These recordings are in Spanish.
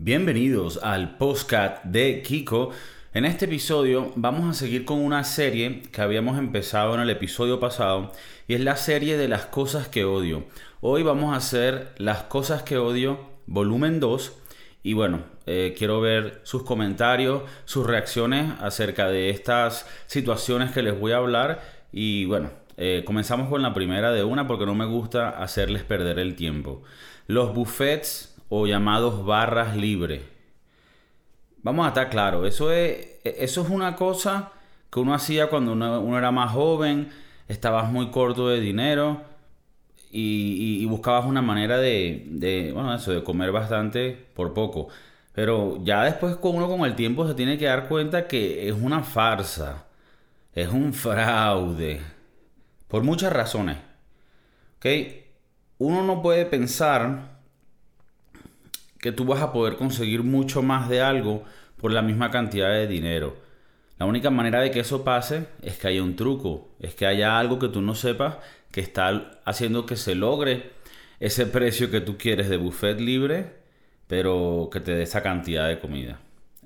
Bienvenidos al postcat de Kiko. En este episodio vamos a seguir con una serie que habíamos empezado en el episodio pasado y es la serie de las cosas que odio. Hoy vamos a hacer las cosas que odio volumen 2 y bueno, eh, quiero ver sus comentarios, sus reacciones acerca de estas situaciones que les voy a hablar y bueno, eh, comenzamos con la primera de una porque no me gusta hacerles perder el tiempo. Los buffets o llamados barras libres. Vamos a estar claros, eso es, eso es una cosa que uno hacía cuando uno, era más joven, estabas muy corto de dinero y, buscabas una manera de, de, bueno, eso, de comer bastante por poco. Pero ya después uno con el tiempo se tiene que dar cuenta que es una farsa, es un fraude, por muchas razones. ¿Ok? Uno no puede pensar que tú vas a poder conseguir mucho más de algo por la misma cantidad de dinero. La única manera de que eso pase es que haya un truco, es que haya algo que tú no sepas que está haciendo que se logre ese precio que tú quieres de buffet libre, pero que te dé esa cantidad de comida.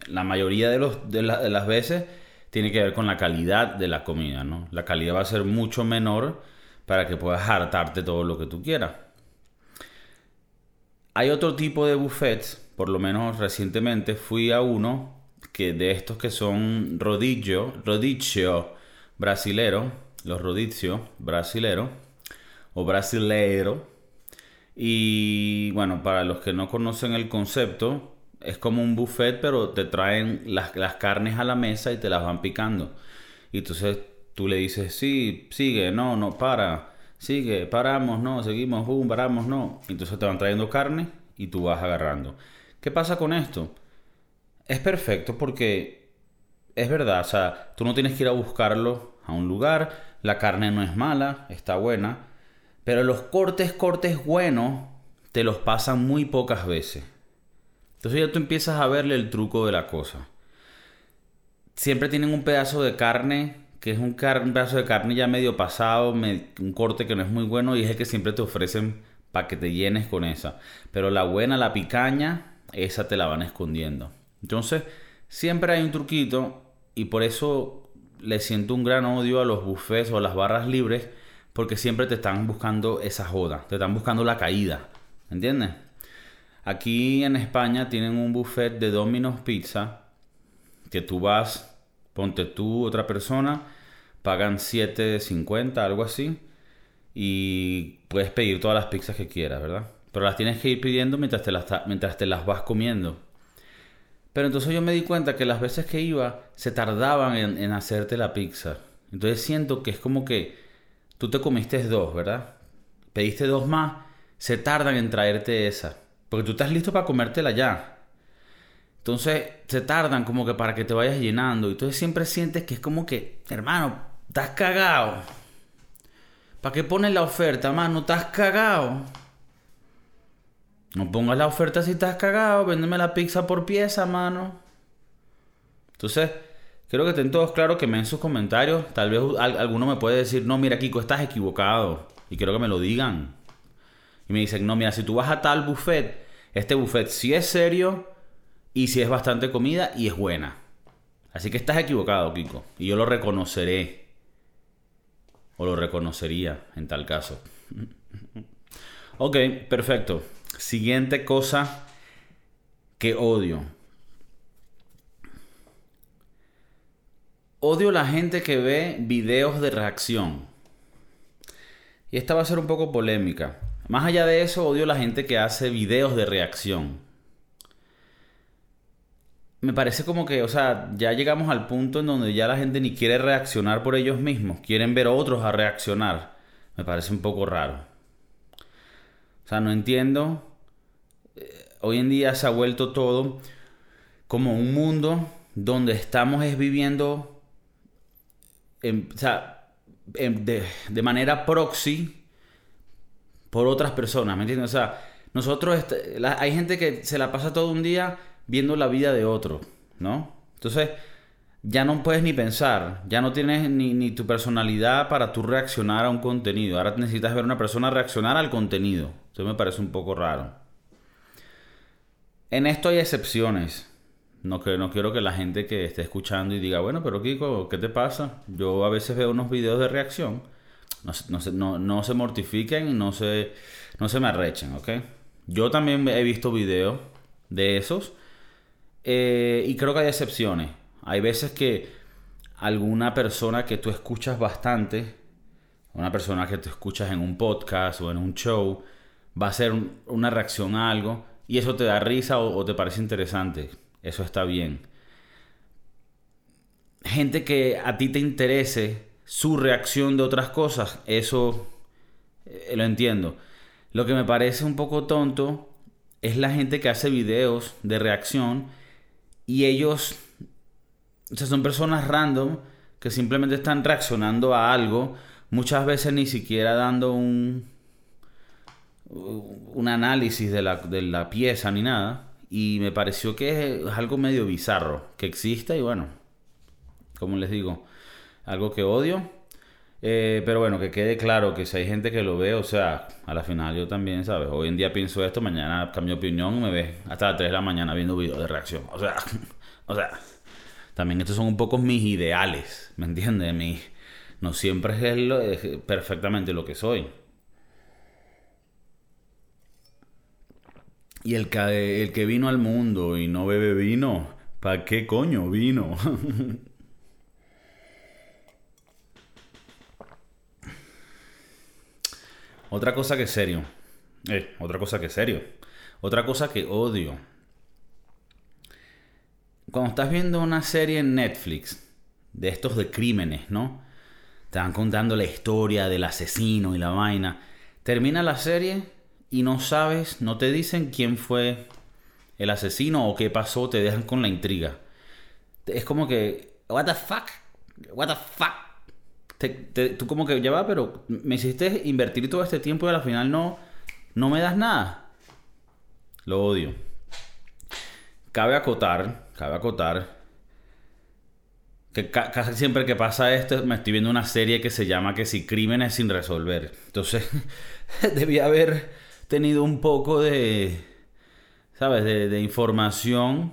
La mayoría de, las veces tiene que ver con la calidad de la comida, ¿no? La calidad va a ser mucho menor para que puedas hartarte todo lo que tú quieras. Hay otro tipo de buffets, por lo menos recientemente fui a uno que de estos que son rodillo, rodillo brasilero, los rodizio brasilero o brasilero. Y bueno, para los que no conocen el concepto, es como un buffet, pero te traen las, las carnes a la mesa y te las van picando. Y entonces tú le dices, sí, sigue, no, no, para sigue, paramos, no, seguimos, boom, paramos, no. Entonces te van trayendo carne y tú vas agarrando. ¿Qué pasa con esto? Es perfecto porque es verdad, o sea, tú no tienes que ir a buscarlo a un lugar, la carne no es mala, está buena, pero los cortes, cortes buenos, te los pasan muy pocas veces. Entonces ya tú empiezas a verle el truco de la cosa. Siempre tienen un pedazo de carne que es un, pedazo de carne ya medio pasado, un corte que no es muy bueno y es el que siempre te ofrecen para que te llenes con esa. Pero la buena, la picaña, esa te la van escondiendo. Entonces, siempre hay un truquito y por eso le siento un gran odio a los buffets o a las barras libres porque siempre te están buscando esa joda, te están buscando la caída, ¿entiendes? Aquí en España tienen un buffet de Domino's Pizza que tú vas Ponte tú, otra persona, pagan 7.50, algo así, y puedes pedir todas las pizzas que quieras, ¿verdad? Pero las tienes que ir pidiendo mientras te las, mientras te las vas comiendo. Pero entonces yo me di cuenta que las veces que iba se tardaban en, en hacerte la pizza. Entonces siento que es como que tú te comiste dos, ¿verdad? Pediste dos más, se tardan en traerte esa. Porque tú estás listo para comértela ya. Entonces se tardan como que para que te vayas llenando. Y entonces siempre sientes que es como que, hermano, estás cagado. ¿Para qué pones la oferta, mano? Estás cagado. No pongas la oferta si estás cagado. Véndeme la pizza por pieza, mano. Entonces, quiero que estén todos claros que me den sus comentarios. Tal vez alguno me puede decir, no, mira, Kiko, estás equivocado. Y quiero que me lo digan. Y me dicen, no, mira, si tú vas a tal buffet, este buffet sí es serio y si es bastante comida y es buena. Así que estás equivocado, Kiko. Y yo lo reconoceré. O lo reconocería en tal caso. ok, perfecto. Siguiente cosa que odio. Odio la gente que ve videos de reacción. Y esta va a ser un poco polémica. Más allá de eso, odio la gente que hace videos de reacción me parece como que, o sea, ya llegamos al punto en donde ya la gente ni quiere reaccionar por ellos mismos, quieren ver a otros a reaccionar. Me parece un poco raro. O sea, no entiendo. Eh, hoy en día se ha vuelto todo como un mundo donde estamos es viviendo o sea, de, de, manera proxy por otras personas, ¿me entiendes? O sea, nosotros, este, hay gente que se la pasa todo un día viendo la vida de otro, ¿no? Entonces, ya no puedes ni pensar, ya no tienes ni, tu personalidad para tú reaccionar a un contenido. Ahora necesitas ver a una persona reaccionar al contenido. Eso me parece un poco raro. En esto hay excepciones. No, que, no quiero que la gente que esté escuchando y diga, bueno, pero Kiko, ¿qué te pasa? Yo a veces veo unos videos de reacción. No, no, se, no, no se mortifiquen y no se, no se me arrechen, ¿ok? Yo también he visto videos de esos. Eh, y creo que hay excepciones. Hay veces que alguna persona que tú escuchas bastante, una persona que tú escuchas en un podcast o en un show, va a hacer una reacción a algo y eso te da risa o te parece interesante eso está bien. Gente que a ti te interese su reacción de otras cosas, eso eh, lo entiendo. Lo que me parece un poco tonto es la gente que hace videos de reacción y ellos, o sea, son personas random que simplemente están reaccionando a algo, muchas veces ni siquiera dando un, un análisis de la, de la pieza ni nada. Y me pareció que es algo medio bizarro que exista y bueno, como les digo, algo que odio. Eh, pero bueno, que quede claro que si hay gente que lo ve, o sea, a la final yo también, ¿sabes? Hoy en día pienso esto, mañana cambio opinión me ve hasta las 3 de la mañana viendo videos de reacción. O sea, o sea, también estos son un poco mis ideales, ¿me entiendes? Mi, no siempre es, es perfectamente lo que soy. Y el que, el que vino al mundo y no bebe vino, ¿para qué coño vino? otra cosa que es serio. Eh, otra cosa que es serio. Otra cosa que odio. Cuando estás viendo una serie en Netflix de estos de crímenes, ¿no? Te van contando la historia del asesino y la vaina. Termina la serie y no sabes, no te dicen quién fue el asesino o qué pasó, te dejan con la intriga. Es como que, what the fuck, what the fuck. Tú como que ya va, pero me hiciste invertir todo este tiempo y al final no, no me das nada. Lo odio. Cabe acotar, cabe acotar que casi siempre que pasa esto me estoy viendo una serie que se llama que si crímenes sin resolver. Entonces debía haber tenido un poco de, ¿sabes? De, información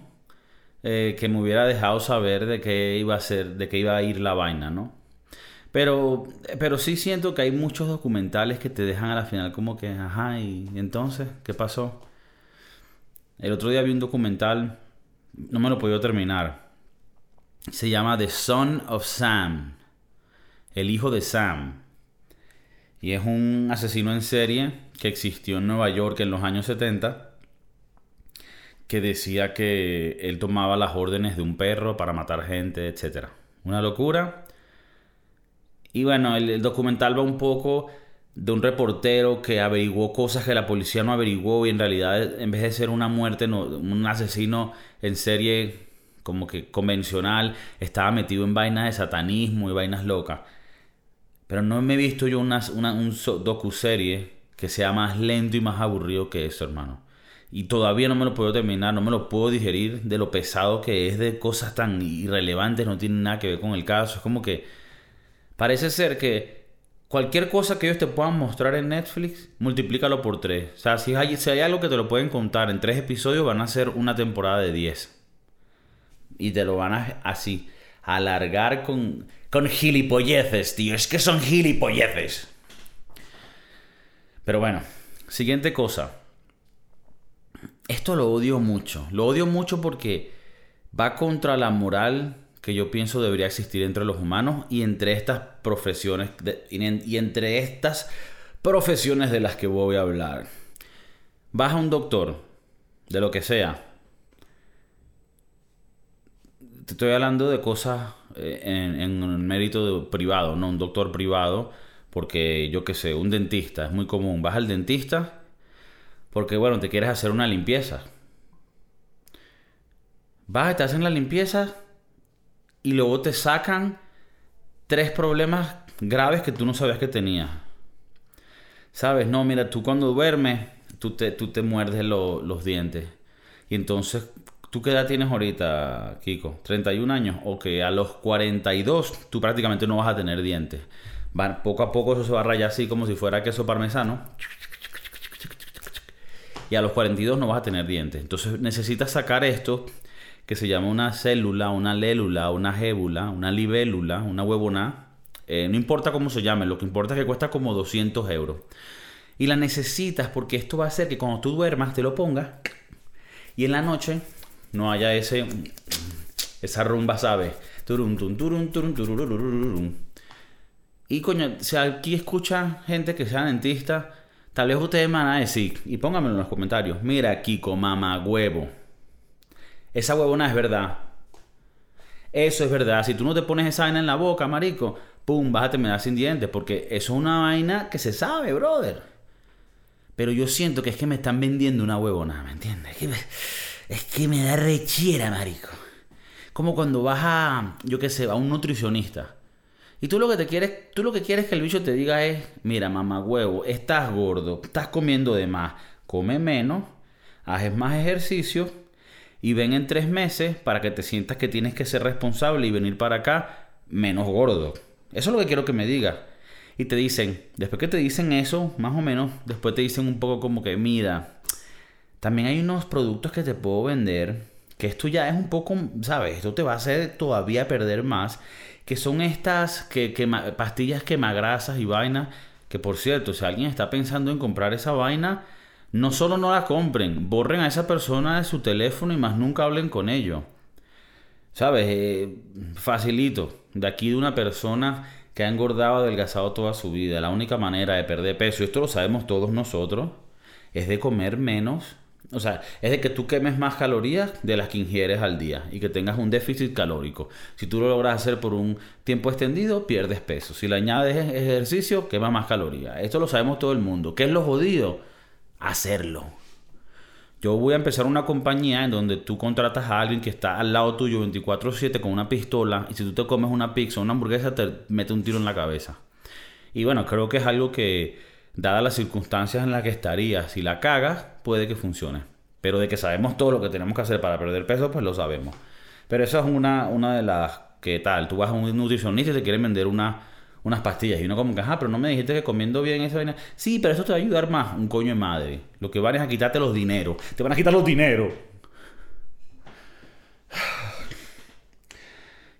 eh, que me hubiera dejado saber de qué iba a ser, de qué iba a ir la vaina, ¿no? Pero, pero sí siento que hay muchos documentales que te dejan a la final como que, ajá, y entonces, ¿qué pasó? El otro día vi un documental, no me lo podido terminar. Se llama The Son of Sam, el hijo de Sam. Y es un asesino en serie que existió en Nueva York en los años 70, que decía que él tomaba las órdenes de un perro para matar gente, etc. Una locura. Y bueno, el, documental va un poco de un reportero que averiguó cosas que la policía no averiguó y en realidad en vez de ser una muerte, un asesino en serie como que convencional, estaba metido en vainas de satanismo y vainas locas. Pero no me he visto yo una, una un docu-serie que sea más lento y más aburrido que eso, hermano. Y todavía no me lo puedo terminar, no me lo puedo digerir de lo pesado que es de cosas tan irrelevantes, no tiene nada que ver con el caso. Es como que parece ser que cualquier cosa que ellos te puedan mostrar en Netflix, multiplícalo por tres. O sea, si hay, si hay algo que te lo pueden contar en tres episodios, van a ser una temporada de diez. Y te lo van a así alargar con, con gilipolleces, tío. Es que son gilipolleces. Pero bueno, siguiente cosa. Esto lo odio mucho. Lo odio mucho porque va contra la moral que yo pienso debería existir entre los humanos y entre estas profesiones y entre estas profesiones de las que voy a hablar. Vas a un doctor, de lo que sea. Te estoy hablando de cosas eh, en, en mérito privado, no un doctor privado porque yo qué sé, un dentista, es muy común. Vas al dentista porque, bueno, te quieres hacer una limpieza. Vas, te hacen la limpieza y luego te sacan tres problemas graves que tú no sabías que tenías. ¿Sabes? No, mira, tú cuando duermes, tú te, tú te muerdes los dientes. Y entonces, ¿tú qué edad tienes ahorita, Kiko? ¿31 años? O que a los 42 tú prácticamente no vas a tener dientes poco a poco eso se va a rayar así como si fuera queso parmesano. y a los 42 no vas a tener dientes. Entonces necesitas sacar esto que se llama una célula, una lélula, una gébula, una libélula, una huevona. Eh, no importa cómo se llame, lo que importa es que cuesta como 200 euros. Y la necesitas porque esto va a hacer que cuando tú duermas te lo pongas y en la noche no haya ese esa rumba, ¿sabes? Y coño, si aquí escucha gente que sea dentista, tal vez ustedes me van a decir, y pónganmelo en los comentarios, mira Kiko, mamá huevo. Esa huevona es verdad. Eso es verdad. Si tú no te pones esa vaina en la boca, marico, pum, vas a terminar sin dientes. Porque eso es una vaina que se sabe, brother. Pero yo siento que es que me están vendiendo una huevona, ¿me entiendes? Es que me, da rechiera, marico. Como cuando vas a, yo qué sé, a un nutricionista. Y tú lo que te quieres, tú lo que quieres que el bicho te diga es, mira, mamá huevo, estás gordo, estás comiendo de más, come menos, haces más ejercicio y ven en tres meses para que te sientas que tienes que ser responsable y venir para acá menos gordo. Eso es lo que quiero que me digas. Y te dicen, después que te dicen eso, más o menos, después te dicen un poco como que, mira, también hay unos productos que te puedo vender, que esto ya es un poco, ¿sabes? Esto te va a hacer todavía perder más, que son estas que, que, pastillas quemagrasas y vainas, que por cierto, si alguien está pensando en comprar esa vaina, no solo no la compren, borren a esa persona de su teléfono y más nunca hablen con ellos. ¿Sabes? Eh, facilito. De aquí de una persona que ha engordado, adelgazado toda su vida. La única manera de perder peso, y esto lo sabemos todos nosotros, es de comer menos. O sea, es de que tú quemes más calorías de las que ingieres al día y que tengas un déficit calórico. Si tú lo logras hacer por un tiempo extendido, pierdes peso. Si le añades ejercicio, quema más calorías. Esto lo sabemos todo el mundo. ¿Qué es lo jodido? Hacerlo. Yo voy a empezar una compañía en donde tú contratas a alguien que está al lado tuyo 24/7 con una pistola y si tú te comes una pizza o una hamburguesa te mete un tiro en la cabeza. Y bueno, creo que es algo que, dadas las circunstancias en las que estarías, si la cagas, puede que funcione. Pero de que sabemos todo lo que tenemos que hacer para perder peso, pues lo sabemos. Pero eso es una, una de las que tal, tú vas a un nutricionista y te quieren vender una unas pastillas. Y uno como que, ajá, pero no me dijiste que comiendo bien esa vaina. Sí, pero eso te va a ayudar más, un coño de madre. Lo que van es a quitarte los dineros. Te van a quitar los dineros.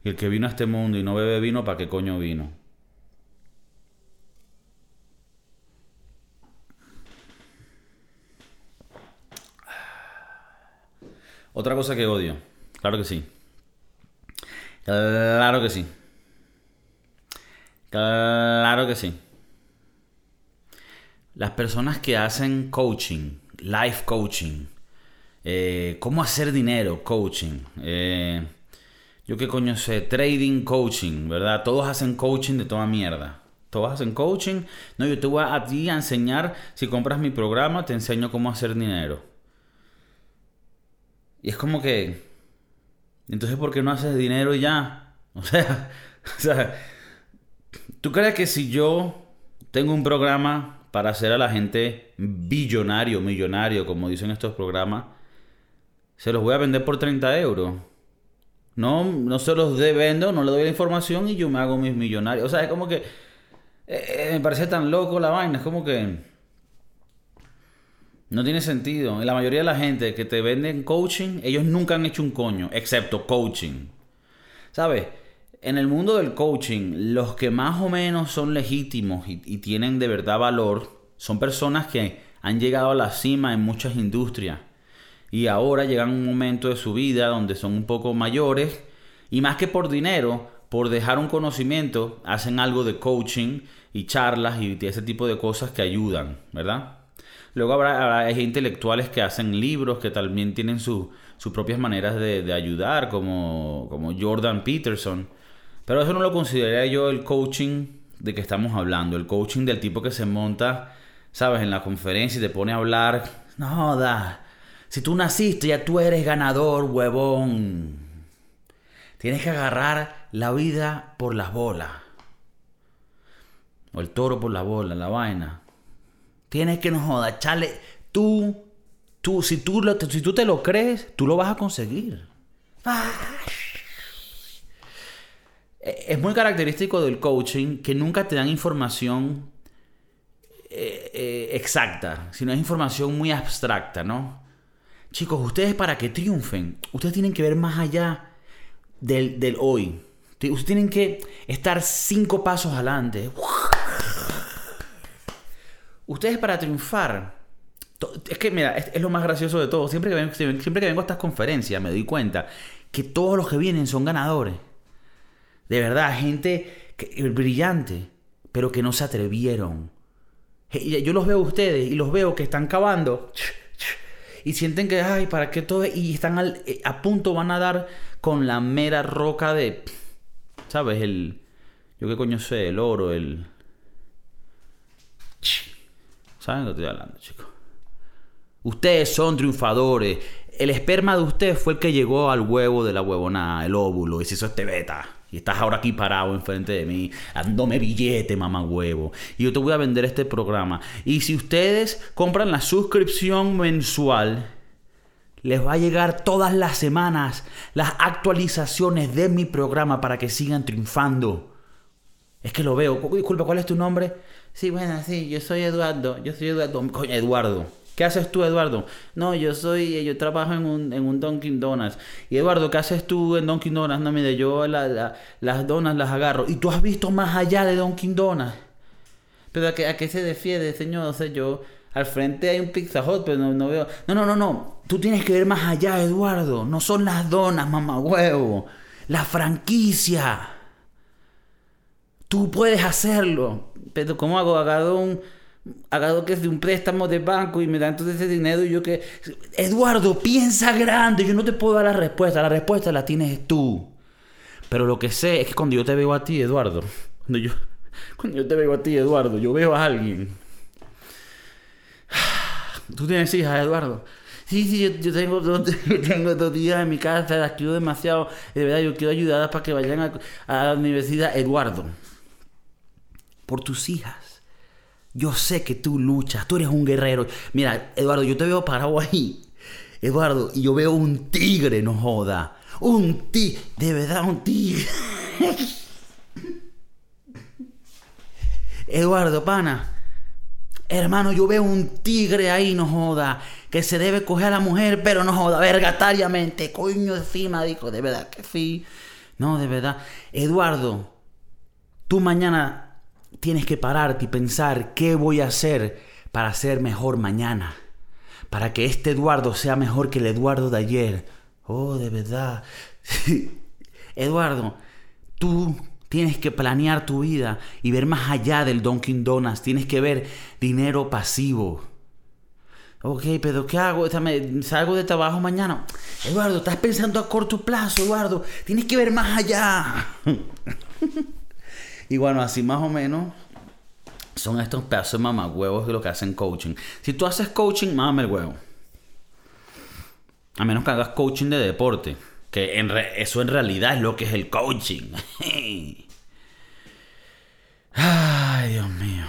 Y el que vino a este mundo y no bebe vino, ¿para qué coño vino? Otra cosa que odio. Claro que sí. Claro que sí. Claro que sí. Las personas que hacen coaching, life coaching, eh, cómo hacer dinero, coaching, eh, yo qué coño sé, trading coaching, ¿verdad? Todos hacen coaching de toda mierda. Todos hacen coaching. No, yo te voy a, a ti a enseñar, si compras mi programa, te enseño cómo hacer dinero. Y es como que, entonces, ¿por qué no haces dinero ya? O sea, o sea, ¿Tú crees que si yo tengo un programa para hacer a la gente billonario, millonario, como dicen estos programas, se los voy a vender por 30 euros? No, no se los de vendo, no le doy la información y yo me hago mis millonarios. O sea, es como que eh, eh, me parece tan loco la vaina, es como que no tiene sentido. La mayoría de la gente que te venden coaching, ellos nunca han hecho un coño, excepto coaching. ¿Sabes? En el mundo del coaching, los que más o menos son legítimos y, tienen de verdad valor son personas que han llegado a la cima en muchas industrias y ahora llegan a un momento de su vida donde son un poco mayores y más que por dinero, por dejar un conocimiento, hacen algo de coaching y charlas y ese tipo de cosas que ayudan, ¿verdad? Luego habrá, intelectuales que hacen libros que también tienen sus propias maneras de, de ayudar, como, como Jordan Peterson pero eso no lo consideraría yo el coaching de que estamos hablando. El coaching del tipo que se monta, ¿sabes? En la conferencia y te pone a hablar. No, da. Si tú naciste, ya tú eres ganador, huevón. Tienes que agarrar la vida por las bolas. O el toro por la bola, la vaina. Tienes que no joda, chale. Tú, tú, si tú, si tú te lo crees, tú lo vas a conseguir. Es muy característico del coaching que nunca te dan información eh, eh, exacta, sino es información muy abstracta, ¿no? Chicos, ustedes para que triunfen, ustedes tienen que ver más allá del, del hoy. Ustedes tienen que estar cinco pasos adelante. Ustedes para triunfar, es que mira, es, lo más gracioso de todo. Siempre que, siempre que vengo a estas conferencias me doy cuenta que todos los que vienen son ganadores. De verdad, gente brillante, pero que no se atrevieron. Yo los veo a ustedes y los veo que están cavando y sienten que, ay, ¿para qué todo? Y están eh, a punto, van a dar con la mera roca de, ¿sabes? El, yo qué coño sé, el oro, el... ¿Saben de qué estoy hablando, chicos? Ustedes son triunfadores. El esperma de ustedes fue el que llegó al huevo de la huevona, el óvulo, y se hizo este beta. Y estás ahora aquí parado enfrente de mí, dándome billete, mamá huevo. Y yo te voy a vender este programa. Y si ustedes compran la suscripción mensual, les va a llegar todas las semanas las actualizaciones de mi programa para que sigan triunfando. Es que lo veo. Disculpa, ¿cuál es tu nombre? Sí, bueno, sí, yo soy Eduardo. Yo soy Eduardo. Coño, Eduardo. ¿Qué haces tú, Eduardo? No, yo soy, yo trabajo en un, en un Dunkin' Donuts. Y Eduardo, ¿qué haces tú en Dunkin' Donuts? No, mire, yo las donas las agarro. ¿Y tú has visto más allá de Dunkin' Donuts? Pero ¿a qué, a se defiende, señor? O sea, yo... Al frente hay un Pizza Hut, pero no, no veo... No, no, no, no. Tú tienes que ver más allá, Eduardo. No son las donas, mamá huevo. La franquicia. Tú puedes hacerlo. Pero ¿cómo hago? Agarro un Haga que es de un préstamo de banco y me dan todo ese dinero y yo que... Eduardo, piensa grande, yo no te puedo dar la respuesta, la respuesta la tienes tú. Pero lo que sé es que cuando yo te veo a ti, Eduardo, cuando yo, cuando yo te veo a ti, Eduardo, yo veo a alguien. Tú tienes hijas, Eduardo. Sí, sí, yo, tengo, dos, tengo dos días en mi casa, las quiero demasiado. De verdad, yo quiero ayudarlas para que vayan a, a la universidad. Eduardo, por tus hijas yo sé que tú luchas, tú eres un guerrero. Mira, Eduardo, yo te veo parado ahí. Eduardo, y yo veo un tigre, no joda. Un tigre, de verdad, un tigre. Eduardo, pana. Hermano, yo veo un tigre ahí, no joda. Que se debe coger a la mujer, pero no joda, vergatariamente. Coño encima, dijo, de verdad que sí. No, de verdad. Eduardo, tú mañana tienes que pararte y pensar qué voy a hacer para ser mejor mañana. Para que este Eduardo sea mejor que el Eduardo de ayer. Oh, de verdad. Eduardo, tú tienes que planear tu vida y ver más allá del Dunkin' Donuts. Tienes que ver dinero pasivo. Ok, pero ¿qué hago? ¿Salgo de trabajo mañana? Eduardo, estás pensando a corto plazo, Eduardo. Tienes que ver más allá. Y bueno, así más o menos son estos pedazos de mamagüevos de lo que hacen coaching. Si tú haces coaching, mámame el huevo. A menos que hagas coaching de deporte. Que eso en realidad es lo que es el coaching. Ay, Dios mío.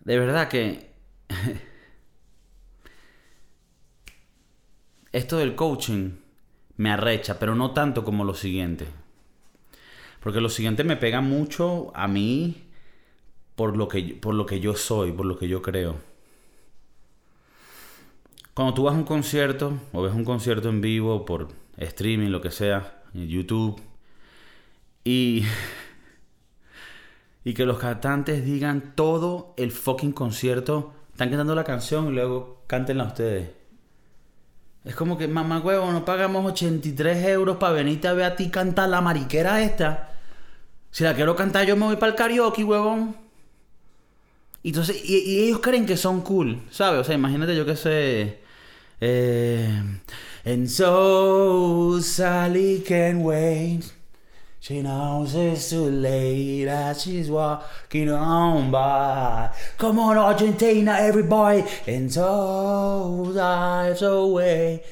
De verdad que... Esto del coaching me arrecha, pero no tanto como lo siguiente. Porque lo siguiente me pega mucho a mí por lo que, por lo que yo soy, por lo que yo creo. Cuando tú vas a un concierto o ves un concierto en vivo por streaming, lo que sea, en YouTube, y, y que los cantantes digan todo el fucking concierto, están cantando la canción y luego cántenla ustedes. Es como que, mamá huevo, no pagamos 83 euros para venirte a ver a ti cantar la mariquera esta. Si la quiero cantar, yo me voy para el karaoke, huevón. Y, entonces, y, ellos creen que son cool, ¿sabes? O sea, imagínate yo que sé. Eh, and so Sally can wait. She knows it's too late as she's walking on by. Come on, Argentina, everybody. And so dives away.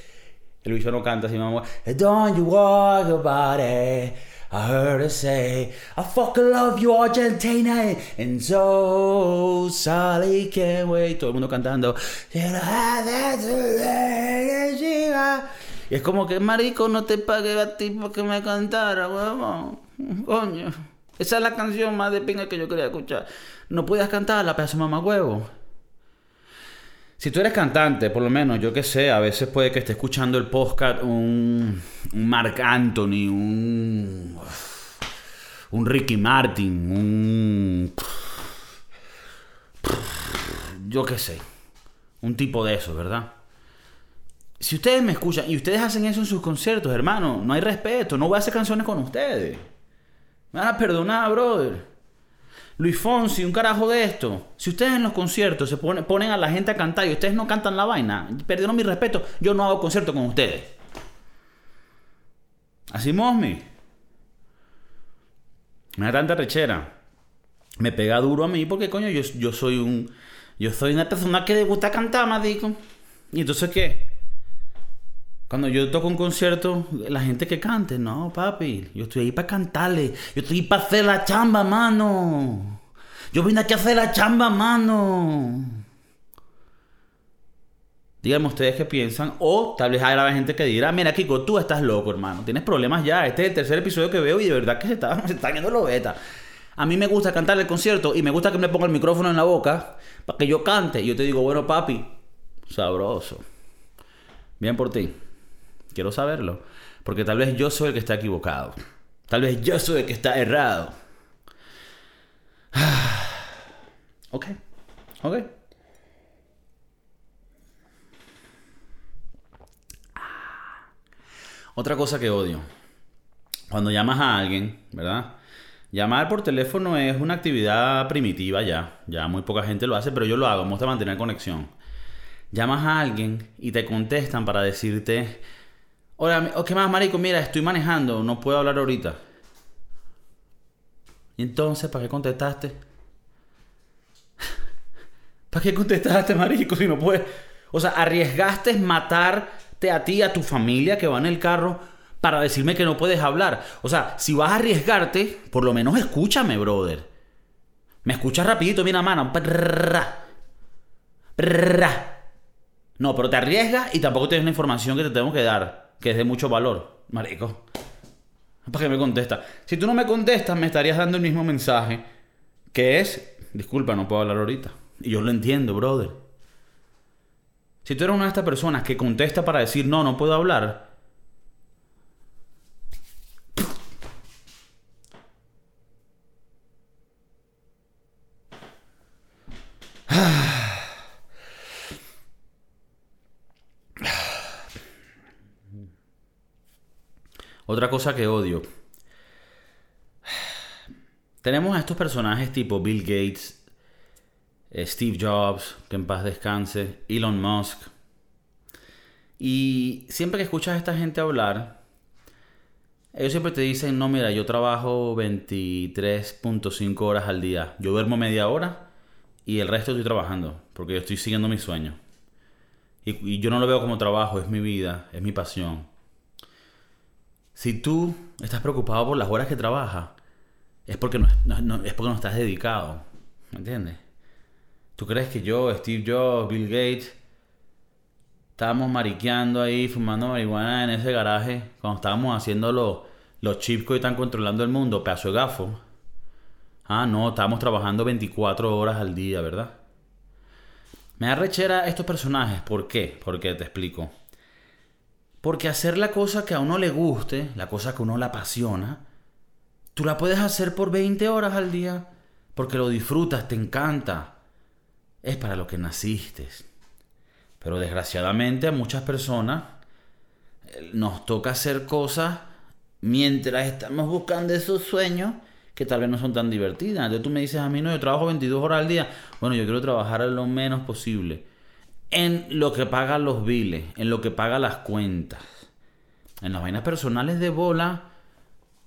El bicho no canta así, mamá. Don't you walk about it. I heard her say, I fucking love you, Argentina. And so, Sally can't wait. Todo el mundo cantando. Y es como que, marico, no te pague a ti porque me cantara, huevón. Coño. Esa es la canción más de pinga que yo quería escuchar. No podías cantarla, pedazo mamá huevo. Si tú eres cantante, por lo menos, yo que sé, a veces puede que esté escuchando el podcast un, un Mark Anthony, un, un Ricky Martin, un... Yo qué sé, un tipo de eso, ¿verdad? Si ustedes me escuchan y ustedes hacen eso en sus conciertos, hermano, no hay respeto, no voy a hacer canciones con ustedes. Me van a perdonar, brother. Luis Fonsi, un carajo de esto. Si ustedes en los conciertos se ponen a la gente a cantar y ustedes no cantan la vaina, perdieron mi respeto, yo no hago concierto con ustedes. Así Mosmi. Me da tanta rechera. Me pega duro a mí porque, coño, yo, yo soy un... Yo soy una persona que le gusta cantar, madico. ¿Y entonces qué? Cuando yo toco un concierto, la gente que cante, no, papi, yo estoy ahí para cantarle, yo estoy ahí para hacer la chamba, mano. Yo vine aquí a hacer la chamba, mano. Díganme ustedes qué piensan. O tal vez haya gente que dirá, mira, Kiko, tú estás loco, hermano. Tienes problemas ya. Este es el tercer episodio que veo y de verdad que se está, se está viendo lo beta. A mí me gusta cantar el concierto y me gusta que me ponga el micrófono en la boca para que yo cante. Y yo te digo, bueno, papi, sabroso. Bien por ti. Quiero saberlo. Porque tal vez yo soy el que está equivocado. Tal vez yo soy el que está errado. ok. Ok. Otra cosa que odio. Cuando llamas a alguien, ¿verdad? Llamar por teléfono es una actividad primitiva ya. Ya muy poca gente lo hace, pero yo lo hago. Me gusta mantener conexión. Llamas a alguien y te contestan para decirte Hola, ¿qué más, marico? Mira, estoy manejando, no puedo hablar ahorita. ¿Y entonces, para qué contestaste? ¿Para qué contestaste, marico, si no puedes? O sea, arriesgaste matarte a ti, a tu familia que va en el carro para decirme que no puedes hablar. O sea, si vas a arriesgarte, por lo menos escúchame, brother. Me escuchas rapidito, mira, mano. No, pero te arriesgas y tampoco tienes la información que te tengo que dar que es de mucho valor, marico. ¿Para qué me contesta? Si tú no me contestas, me estarías dando el mismo mensaje, que es, disculpa, no puedo hablar ahorita. Y yo lo entiendo, brother. Si tú eres una de estas personas que contesta para decir, no, no puedo hablar, Otra cosa que odio. Tenemos a estos personajes tipo Bill Gates, eh, Steve Jobs, que en paz descanse, Elon Musk. Y siempre que escuchas a esta gente hablar, ellos siempre te dicen, no, mira, yo trabajo 23.5 horas al día. Yo duermo media hora y el resto estoy trabajando, porque yo estoy siguiendo mi sueño. Y, y yo no lo veo como trabajo, es mi vida, es mi pasión. Si tú estás preocupado por las horas que trabajas, es porque no, es porque no estás dedicado. ¿Me entiendes? ¿Tú crees que yo, Steve Jobs, Bill Gates, estábamos mariqueando ahí, fumando marihuana en ese garaje, cuando estábamos haciendo los, los chips que están controlando el mundo, pedazo de gafo? Ah, no, estábamos trabajando 24 horas al día, ¿verdad? Me da rechera estos personajes. ¿Por qué? Porque te explico. Porque hacer la cosa que a uno le guste, la cosa que a uno le apasiona, tú la puedes hacer por 20 horas al día, porque lo disfrutas, te encanta. Es para lo que naciste. Pero desgraciadamente a muchas personas eh, nos toca hacer cosas mientras estamos buscando esos sueños que tal vez no son tan divertidas. Entonces tú me dices a mí, no, yo trabajo 22 horas al día. Bueno, yo quiero trabajar lo menos posible en lo que paga los biles, en lo que paga las cuentas. En las vainas personales de bola,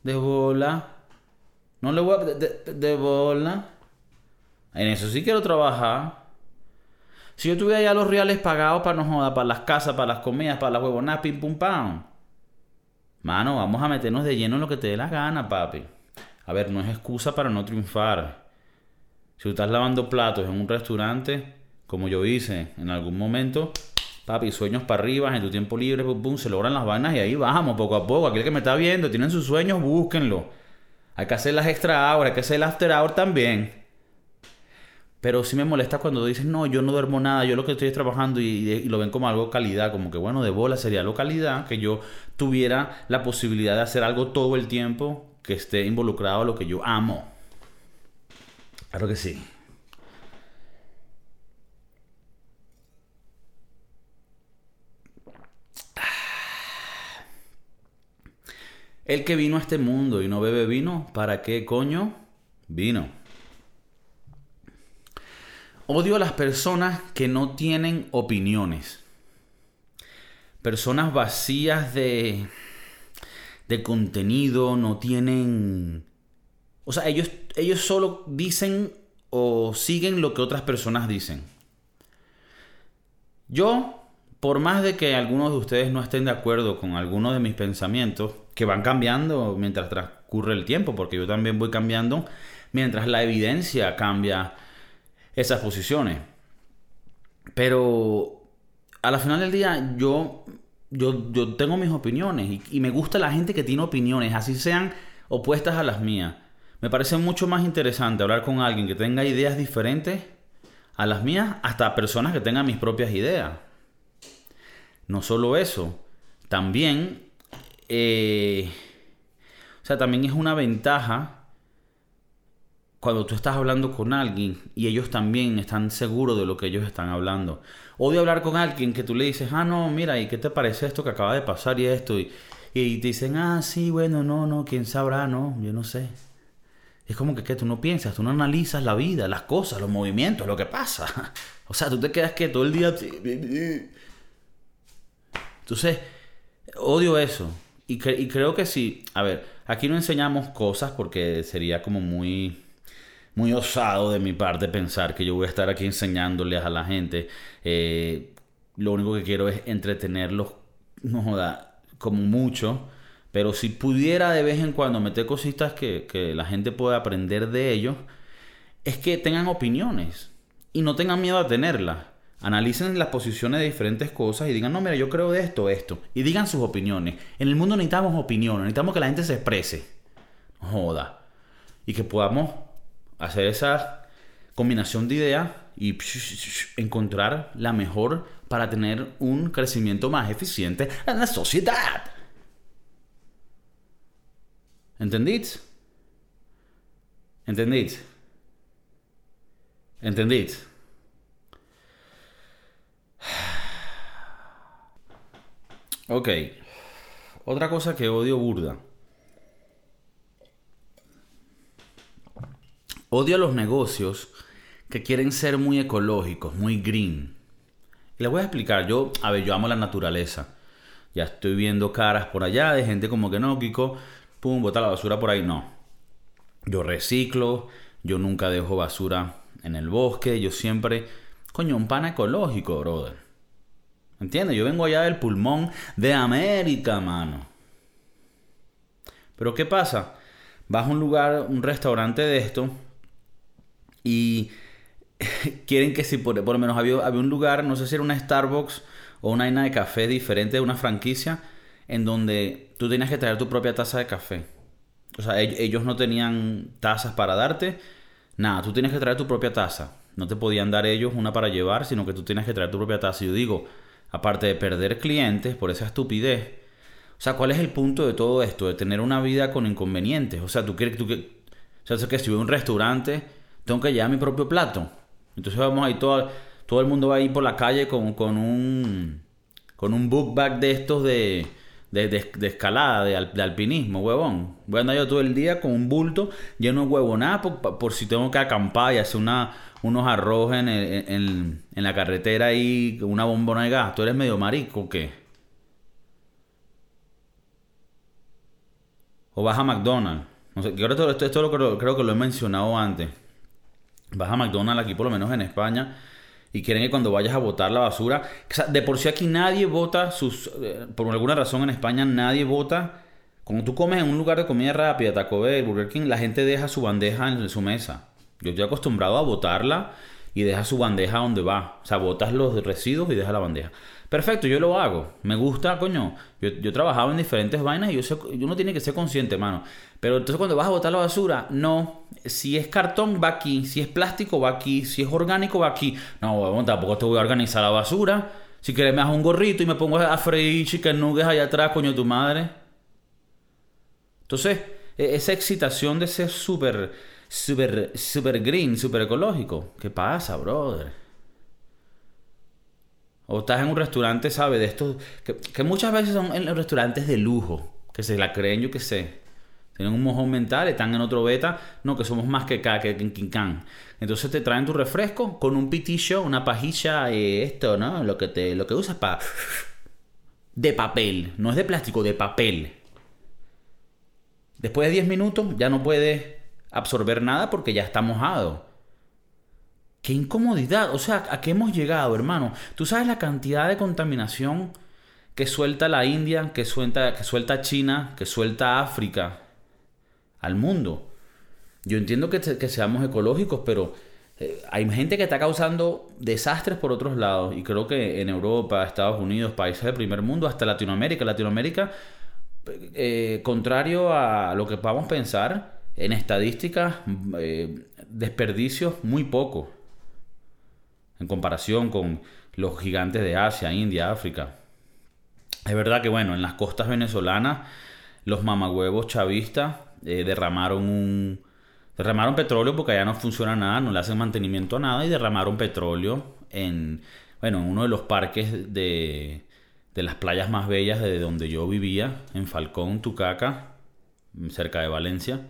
de bola. No le voy a... De, bola. En eso sí quiero trabajar. Si yo tuviera ya los reales pagados para no para las casas, para las comidas, para las huevonas, pim pum pam. Mano, vamos a meternos de lleno en lo que te dé la gana, papi. A ver, no es excusa para no triunfar. Si tú estás lavando platos en un restaurante, como yo hice en algún momento, papi, sueños para arriba, en tu tiempo libre, se logran las vainas y ahí bajamos poco a poco. Aquel que me está viendo, tienen sus sueños, búsquenlo. Hay que hacer las extra hours, hay que hacer el after hour también. Pero sí me molesta cuando dicen, no, yo no duermo nada, yo lo que estoy es trabajando y, lo ven como algo calidad, como que bueno, de bola sería lo calidad, que yo tuviera la posibilidad de hacer algo todo el tiempo que esté involucrado a lo que yo amo. Claro que sí. El que vino a este mundo y no bebe vino, ¿para qué coño vino? Odio a las personas que no tienen opiniones. Personas vacías de, de contenido, no tienen... O sea, ellos, ellos solo dicen o siguen lo que otras personas dicen. Yo, por más de que algunos de ustedes no estén de acuerdo con algunos de mis pensamientos, que van cambiando mientras transcurre el tiempo, porque yo también voy cambiando mientras la evidencia cambia esas posiciones. Pero a la final del día yo, yo, yo tengo mis opiniones y, y, me gusta la gente que tiene opiniones, así sean opuestas a las mías. Me parece mucho más interesante hablar con alguien que tenga ideas diferentes a las mías, hasta personas que tengan mis propias ideas. No solo eso, también eh, o sea, también es una ventaja cuando tú estás hablando con alguien y ellos también están seguros de lo que ellos están hablando. Odio hablar con alguien que tú le dices, ah, no, mira, ¿y qué te parece esto que acaba de pasar y esto? Y, y te dicen, ah, sí, bueno, no, no, quién sabrá, no, yo no sé. Es como que, que tú no piensas, tú no analizas la vida, las cosas, los movimientos, lo que pasa. O sea, tú te quedas que todo el día... Entonces, odio eso. Y, creo que sí, a ver, aquí no enseñamos cosas porque sería como muy, muy osado de mi parte pensar que yo voy a estar aquí enseñándoles a la gente. Eh, lo único que quiero es entretenerlos, no joda, como mucho. Pero si pudiera de vez en cuando meter cositas que, que la gente pueda aprender de ellos, es que tengan opiniones y no tengan miedo a tenerlas. Analicen las posiciones de diferentes cosas y digan, no, mira, yo creo de esto, esto. Y digan sus opiniones. En el mundo necesitamos opiniones, necesitamos que la gente se exprese. joda. Y que podamos hacer esa combinación de ideas y encontrar la mejor para tener un crecimiento más eficiente en la sociedad. ¿Entendís? ¿Entendís? ¿Entendís? Ok. Otra cosa que odio burda. Odio a los negocios que quieren ser muy ecológicos, muy green. Les voy a explicar. Yo, a ver, yo amo la naturaleza. Ya estoy viendo caras por allá de gente como que no, Kiko, pum, bota la basura por ahí. No. Yo reciclo, yo nunca dejo basura en el bosque, yo siempre, coño, un pan ecológico, brother. ¿Entiendes? Yo vengo allá del pulmón de América, mano. Pero ¿qué pasa? Vas a un lugar, un restaurante de esto y quieren que si por, lo menos había, había, un lugar, no sé si era una Starbucks o una vaina de café diferente de una franquicia, en donde tú tenías que traer tu propia taza de café. O sea, ellos no tenían tazas para darte. Nada, tú tienes que traer tu propia taza. No te podían dar ellos una para llevar, sino que tú tienes que traer tu propia taza. Y yo digo, aparte de perder clientes por esa estupidez. O sea, ¿cuál es el punto de todo esto? De tener una vida con inconvenientes. O sea, tú quieres que, o sea, que si voy a un restaurante, tengo que llevar mi propio plato. Entonces vamos ahí todo, todo el mundo va a ir por la calle con, con un con un book bag de estos de, de, de, escalada, de, alpinismo, huevón. Voy a andar yo todo el día con un bulto lleno de huevonada por, por si tengo que acampar y hacer una, unos arroz en, en, en, la carretera y una bombona de gas. ¿Tú eres medio marico o qué? O vas a McDonald's. No sé, esto, esto, lo creo, creo que lo he mencionado antes. Vas a McDonald's aquí, por lo menos en España, y quieren que cuando vayas a botar la basura. de por sí aquí nadie vota sus. Eh, por alguna razón en España nadie vota. Cuando tú comes en un lugar de comida rápida, Taco Bell, Burger King, la gente deja su bandeja en su mesa. Yo estoy acostumbrado a botarla y deja su bandeja donde va. O sea, botas los residuos y deja la bandeja. Perfecto, yo lo hago. Me gusta, coño. Yo, yo he trabajado en diferentes vainas y yo sé, uno tiene que ser consciente, hermano. Pero entonces cuando vas a botar la basura, no. Si es cartón, va aquí. Si es plástico, va aquí. Si es orgánico, va aquí. No, tampoco te voy a organizar la basura. Si quieres me hago un gorrito y me pongo a freír chicken nuggets allá atrás, coño, tu madre. Entonces, e, esa excitación de ser súper, súper, súper green, súper ecológico. ¿Qué pasa, brother? O estás en un restaurante, ¿sabes? De estos. Que, muchas veces son en los restaurantes de lujo. Que se la creen, yo qué sé. Tienen un mojón mental, están en otro beta. No, que somos más que acá, que Quincán. Entonces te traen tu refresco con un pitillo, una pajilla, eh, esto, ¿no? Lo que, te, lo que usas para. De papel. No es de plástico, de papel. Después de 10 minutos ya no puedes absorber nada porque ya está mojado. Qué incomodidad. O sea, ¿a qué hemos llegado, hermano? Tú sabes la cantidad de contaminación que suelta la India, que suelta, que suelta China, que suelta África al mundo. Yo entiendo que, seamos ecológicos, pero eh, hay gente que está causando desastres por otros lados. Y creo que en Europa, Estados Unidos, países del primer mundo, hasta Latinoamérica. Latinoamérica, eh, contrario a lo que podamos pensar, en estadísticas, eh, desperdicios muy poco en comparación con los gigantes de Asia, India, África. Es verdad que, bueno, en las costas venezolanas, los mamagüevos chavistas eh, derramaron un. Derramaron petróleo porque allá no funciona nada, no le hacen mantenimiento a nada y derramaron petróleo en, bueno, en uno de los parques de, de las playas más bellas de donde yo vivía, en Falcón, Tucaca, cerca de Valencia.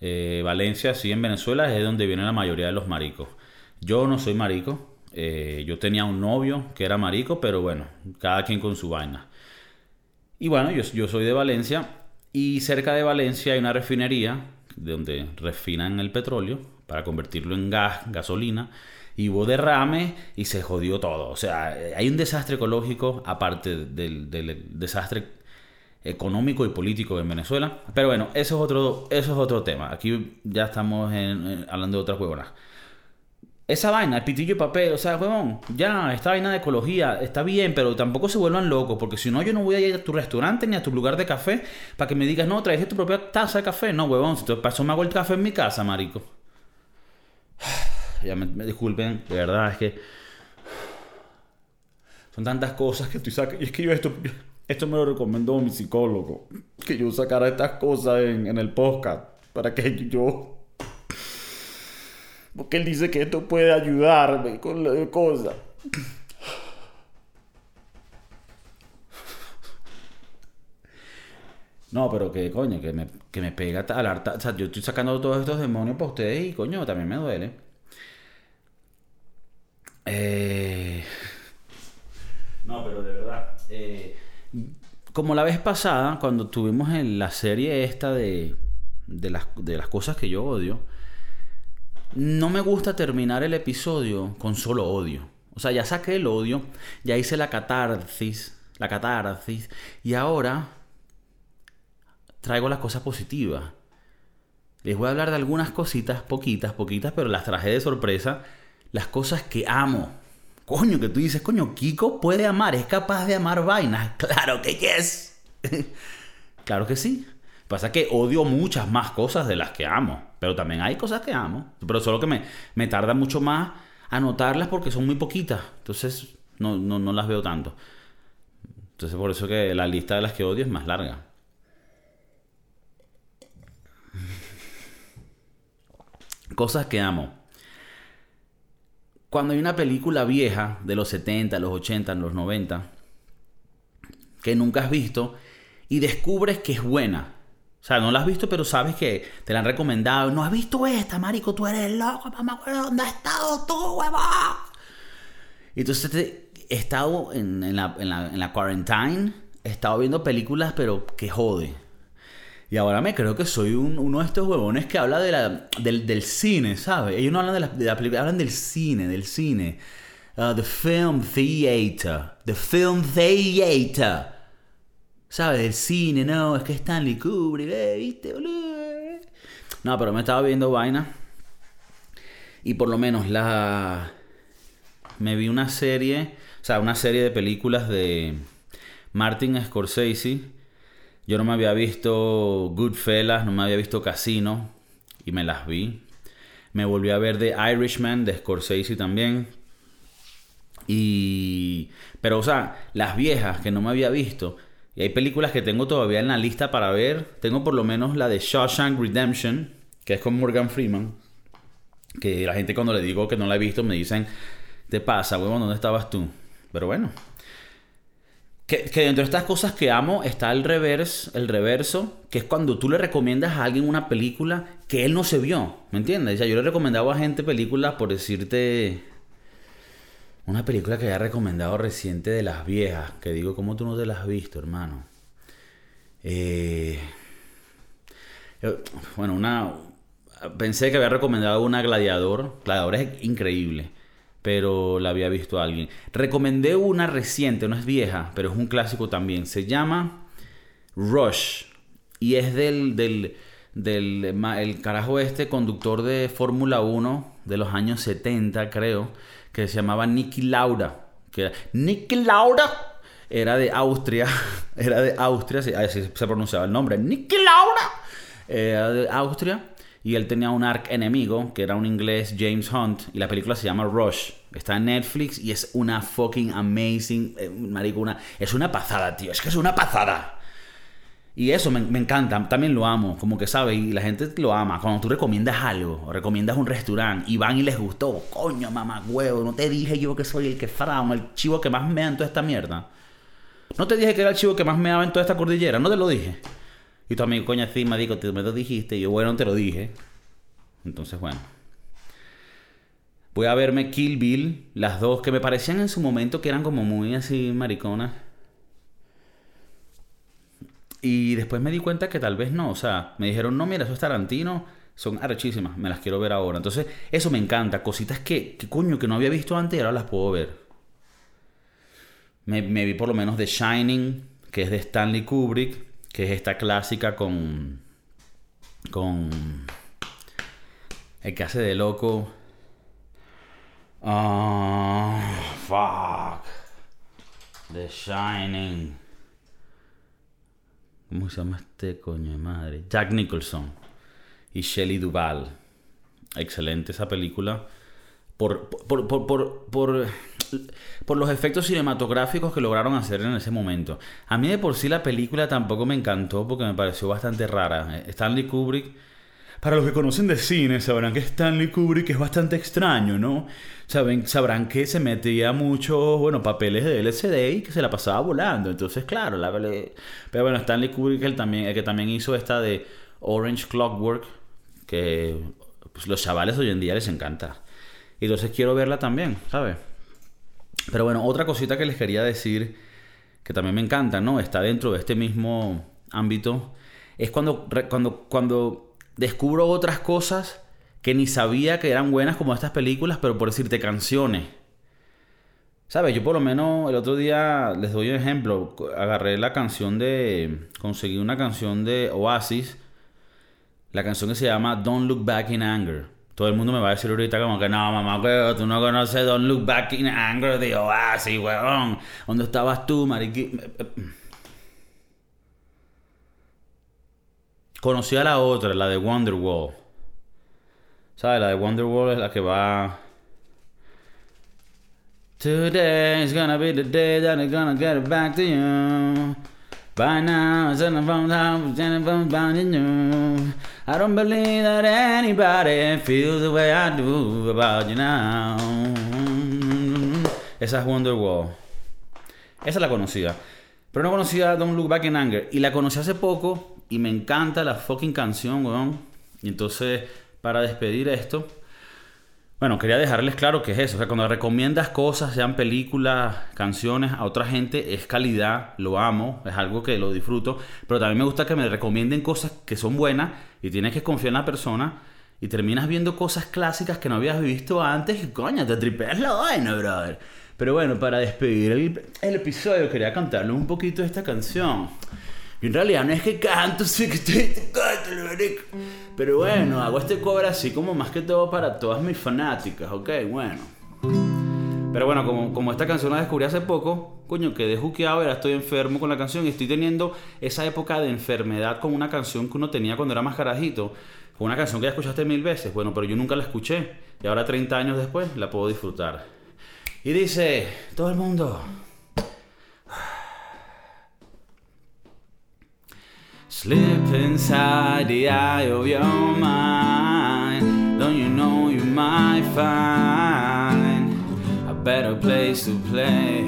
Eh, Valencia, sí, en Venezuela es donde vienen la mayoría de los maricos. Yo no soy marico. Eh, yo tenía un novio que era marico, pero bueno, cada quien con su vaina. Y bueno, yo, soy de Valencia y cerca de Valencia hay una refinería donde refinan el petróleo para convertirlo en gas, gasolina. Y hubo derrame y se jodió todo. O sea, hay un desastre ecológico aparte del, desastre económico y político en Venezuela. Pero bueno, eso es otro, eso es otro tema. Aquí ya estamos hablando de otras huevonas. Esa vaina, el pitillo de papel, o sea, huevón, ya, esta vaina de ecología está bien, pero tampoco se vuelvan locos, porque si no, yo no voy a ir a tu restaurante ni a tu lugar de café para que me digas, no, traes tu propia taza de café. No, huevón, si te paso me hago el café en mi casa, marico. Ya me, disculpen, de verdad, es que. Son tantas cosas que estoy sacando. Y es que yo esto. Esto me lo recomendó mi psicólogo. Que yo sacara estas cosas en, el podcast. Para que yo porque él dice que esto puede ayudarme con la cosa. No, pero que coño, que me, que me pega al harta. O sea, yo estoy sacando todos estos demonios para ustedes y coño, también me duele. Eh... No, pero de verdad. Eh, como la vez pasada, cuando tuvimos en la serie esta de, de, las, de las cosas que yo odio, no me gusta terminar el episodio con solo odio. O sea, ya saqué el odio, ya hice la catarsis, la catarsis, y ahora traigo las cosas positivas. Les voy a hablar de algunas cositas, poquitas, poquitas, pero las traje de sorpresa. Las cosas que amo. Coño, que tú dices, coño, Kiko puede amar, es capaz de amar vainas. Claro que yes. claro que sí. Pasa que odio muchas más cosas de las que amo. Pero también hay cosas que amo. Pero solo que me, me tarda mucho más anotarlas porque son muy poquitas. Entonces no, no, las veo tanto. Entonces por eso que la lista de las que odio es más larga. Cosas que amo. Cuando hay una película vieja de los 70, los 80, los 90, que nunca has visto y descubres que es buena, o sea, no la has visto, pero sabes que te la han recomendado. No has visto esta, marico, tú eres loco, mamá, ¿dónde has estado tú, huevón? Y entonces he estado en, la, en, quarantine, he estado viendo películas, pero que jode. Y ahora me creo que soy uno de estos huevones que habla de la, del, cine, ¿sabes? Ellos no hablan de la, película, hablan del cine, del cine. Uh, the film theater. The film theater. ¿Sabes? Del cine, no, es que Stanley Kubrick, eh, ¿viste, boludo? No, pero me estaba viendo vaina. Y por lo menos la. Me vi una serie o sea, una serie de películas de Martin Scorsese. Yo no me había visto Goodfellas, no me había visto Casino y me las vi. Me volví a ver The Irishman de Scorsese también. Y pero o sea, las viejas que no me había visto, y hay películas que tengo todavía en la lista para ver. Tengo por lo menos la de Shawshank Redemption, que es con Morgan Freeman. Que la gente cuando le digo que no la he visto me dicen, te pasa, huevón, ¿dónde estabas tú? Pero bueno. Que, dentro de estas cosas que amo está el reverse, el reverso, que es cuando tú le recomiendas a alguien una película que él no se vio, ¿me entiendes? Yo le he recomendado a gente películas por decirte una película que había recomendado reciente de las viejas, que digo, ¿cómo tú no te las has visto, hermano? Eh, bueno, una pensé que había recomendado una Gladiador, Gladiador es increíble pero la había visto alguien. Recomendé una reciente, no es vieja, pero es un clásico también. Se llama Rush y es del, del, del el carajo este conductor de Fórmula 1 de los años 70, creo, que se llamaba Nicky Laura. Que Nicky Laura era de Austria, era de Austria, así se pronunciaba el nombre, Nicky Laura, era de Austria y él tenía un arc enemigo, que era un inglés James Hunt, y la película se llama Rush. Está en Netflix y es una fucking amazing, eh, es una pasada, tío, es que es una pasada. Y eso me, me, encanta, también lo amo, como que sabe, y la gente lo ama. Cuando tú recomiendas algo, o recomiendas un restaurante, y van y les gustó, coño, mamá, huevo, no te dije yo que soy el que frama, el chivo que más mea en toda esta mierda. No te dije que era el chivo que más meaba en toda esta cordillera, no te lo dije. Y tu amigo, coño, encima digo, tú me lo dijiste. Y yo, bueno, te lo dije. Entonces, bueno. Voy a verme Kill Bill, las dos que me parecían en su momento que eran como muy así mariconas. Y después me di cuenta que tal vez no. O sea, me dijeron, no, mira, eso es Tarantino. Son arrechísimas, me las quiero ver ahora. Entonces, eso me encanta. Cositas que, que coño, que no había visto antes y ahora las puedo ver. Me, me vi por lo menos The Shining, que es de Stanley Kubrick que es esta clásica con con el que hace de loco. Ah fuck. The Shining. ¿cómo se llama este coño de madre? Jack Nicholson y Shelley Duvall. Excelente esa película por, por, por, por por los efectos cinematográficos que lograron hacer en ese momento. A mí de por sí la película tampoco me encantó porque me pareció bastante rara. Stanley Kubrick, para los que conocen de cine, sabrán que Stanley Kubrick es bastante extraño, ¿no? Saben, sabrán que se metía muchos, bueno, papeles de LCD y que se la pasaba volando. Entonces, claro, la pero bueno, Stanley Kubrick el también, el que también hizo esta de Orange Clockwork, que pues, los chavales hoy en día les encanta. Y entonces quiero verla también, ¿sabes? Pero bueno, otra cosita que les quería decir, que también me encanta, ¿no? Está dentro de este mismo ámbito, es cuando, cuando, cuando descubro otras cosas que ni sabía que eran buenas como estas películas, pero por decirte canciones. ¿Sabes? Yo por lo menos el otro día les doy un ejemplo. Agarré la canción de... Conseguí una canción de Oasis. La canción que se llama Don't Look Back in Anger. Todo el mundo me va a decir ahorita como que no, mamá, weón, tú no conoces Don't Look Back in Anger de Oasis, weón. ¿Dónde estabas tú, mariqui? Conocí a la otra, la de Wonderwall. ¿Sabes? La de Wonderwall es la que va... Today is gonna be the day that I'm gonna get it back to you. By now. I don't believe that anybody feels the way I do about you now. Esa es Wonderwall. Esa la conocía. Pero no conocía Don't Look Back in Anger. Y la conocí hace poco y me encanta la fucking canción, weón. Y entonces, para despedir esto, bueno, quería dejarles claro que es eso. O sea, cuando recomiendas cosas, sean películas, canciones, a otra gente, es calidad, lo amo, es algo que lo disfruto. Pero también me gusta que me recomienden cosas que son buenas y tienes que confiar en la persona. Y terminas viendo cosas clásicas que no habías visto antes y coño, te tripeas la vaina, brother. Pero bueno, para despedir el, episodio, quería cantarle un poquito de esta canción. Y en realidad no es que canto, sí que estoy pero bueno, hago este cover así como más que todo para todas mis fanáticas, ¿ok? Bueno. Pero bueno, como, como esta canción la descubrí hace poco, coño, quedé juqueado, ahora estoy enfermo con la canción y estoy teniendo esa época de enfermedad con una canción que uno tenía cuando era más carajito. Con una canción que ya escuchaste mil veces, bueno, pero yo nunca la escuché. Y ahora 30 años después la puedo disfrutar. Y dice, todo el mundo. Slip inside the eye of your mind. Don't you know you might find a better place to play?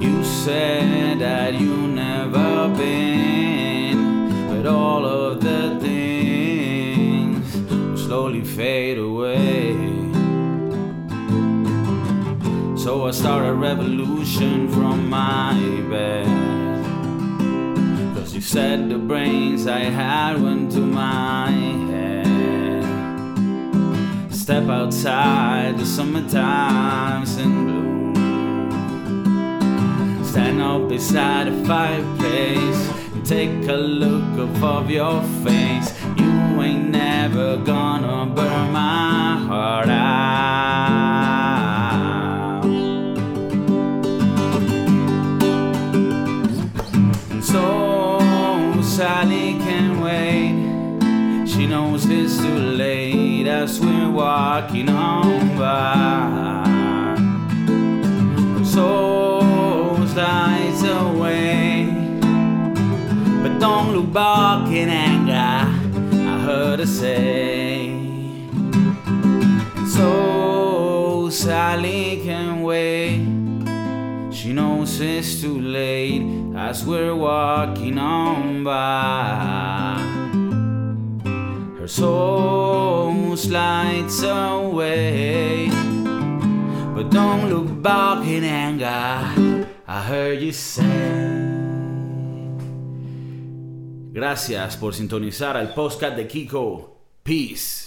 You said that you never been, but all of the things will slowly fade away. So I start a revolution from my bed. Said the brains I had went to my head. Step outside, the summertime's in bloom. Stand up beside a fireplace and take a look above your face. You ain't never gonna burn my heart out. As we're walking on by. So slides away, but don't look back in anger. I heard her say. So Sally can wait. She knows it's too late as we're walking on by. Her soul slides away, but don't look back in anger. I heard you say. Gracias por sintonizar al podcast de Kiko. Peace.